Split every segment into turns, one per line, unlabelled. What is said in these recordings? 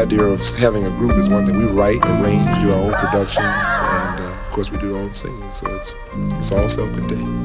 idea of having a group is one thing. We write, arrange, do our own productions, and uh, of course we do our own singing. So it's it's all self-contained.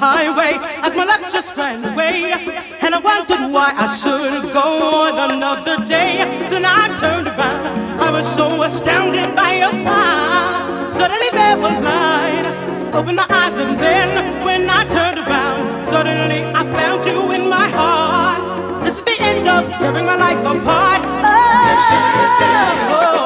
Highway as my luck just ran away. And I wondered why I should go on another day. Then I turned around. I was so astounded by your smile. Suddenly there was light. Opened my eyes and then when I turned around, suddenly I found you in my heart. This is the end of tearing my life apart. Oh, oh,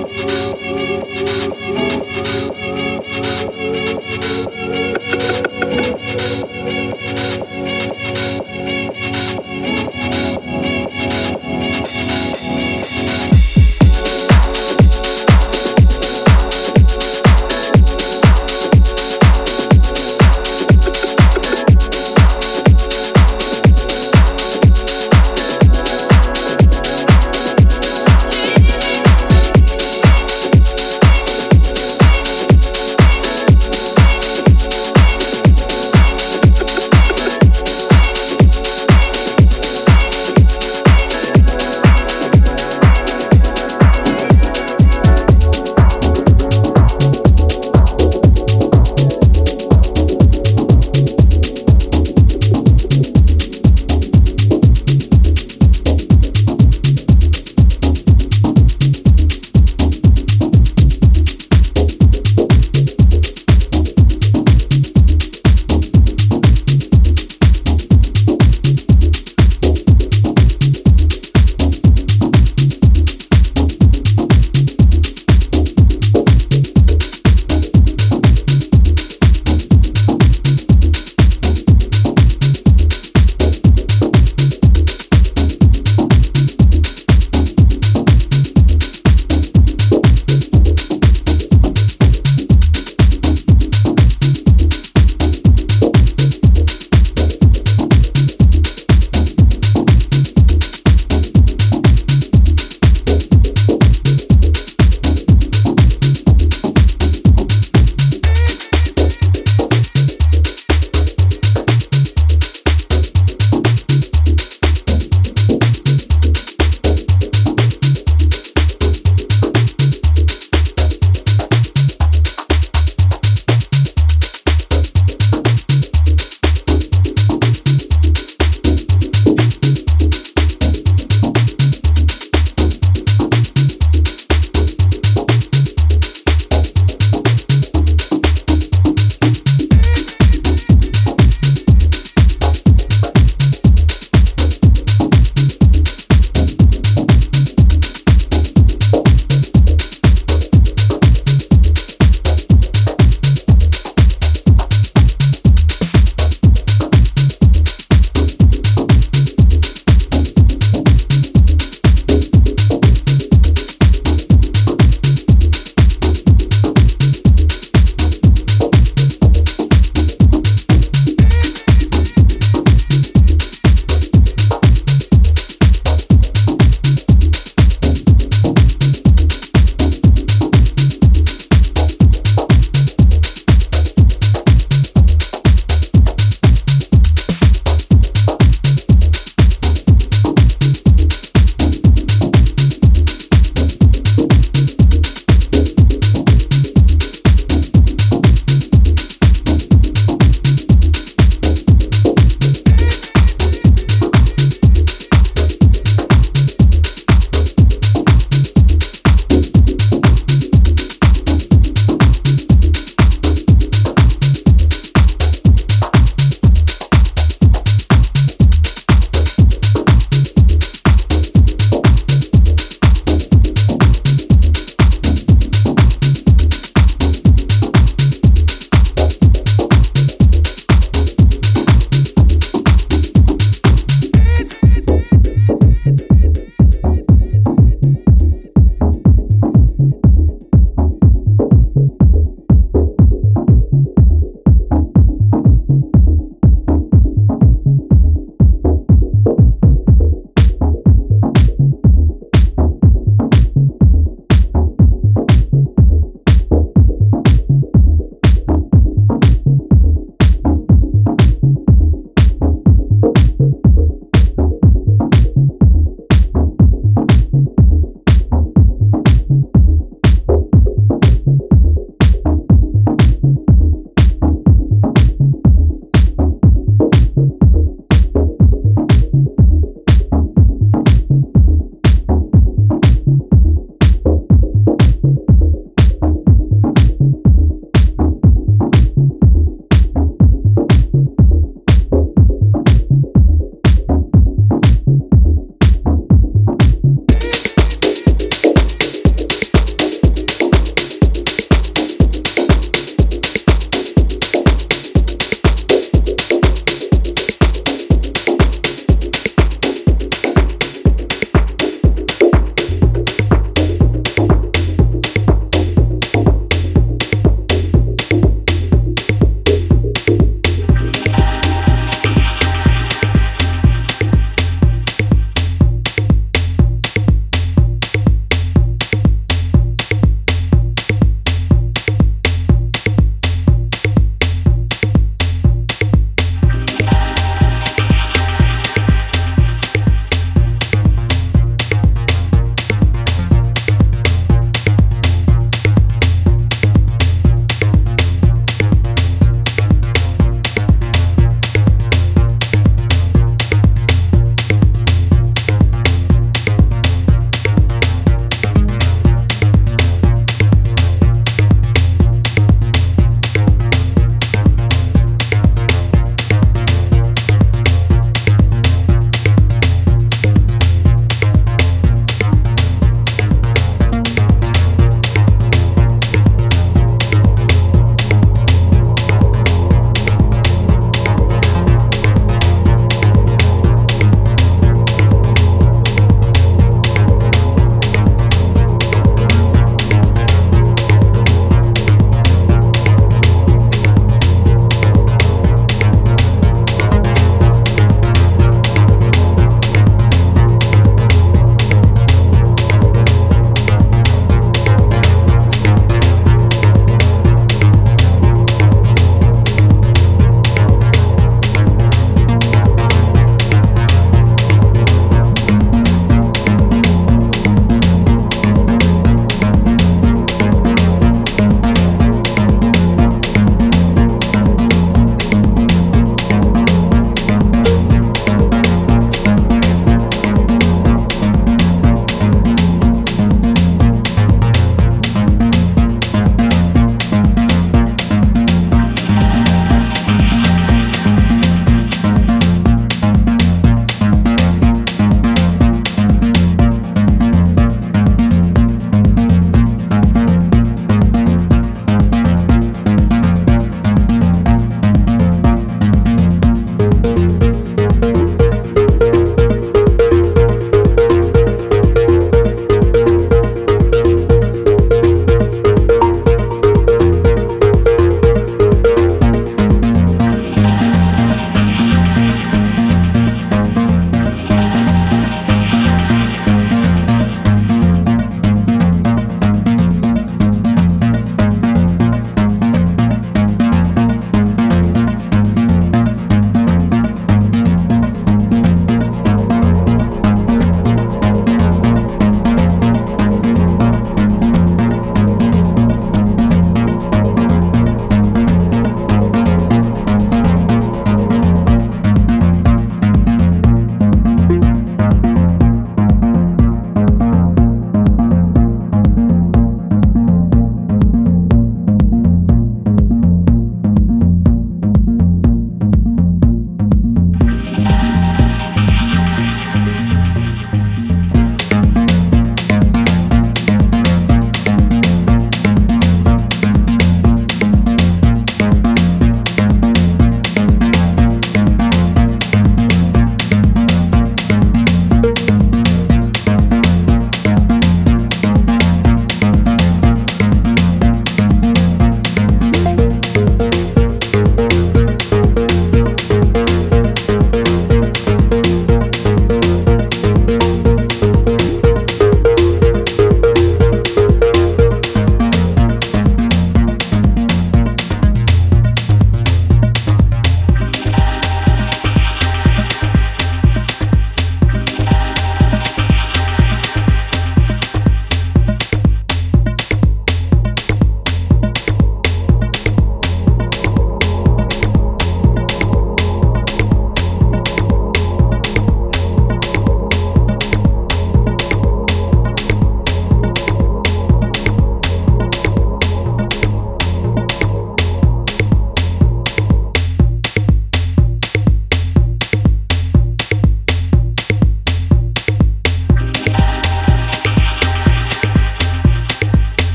Thank you.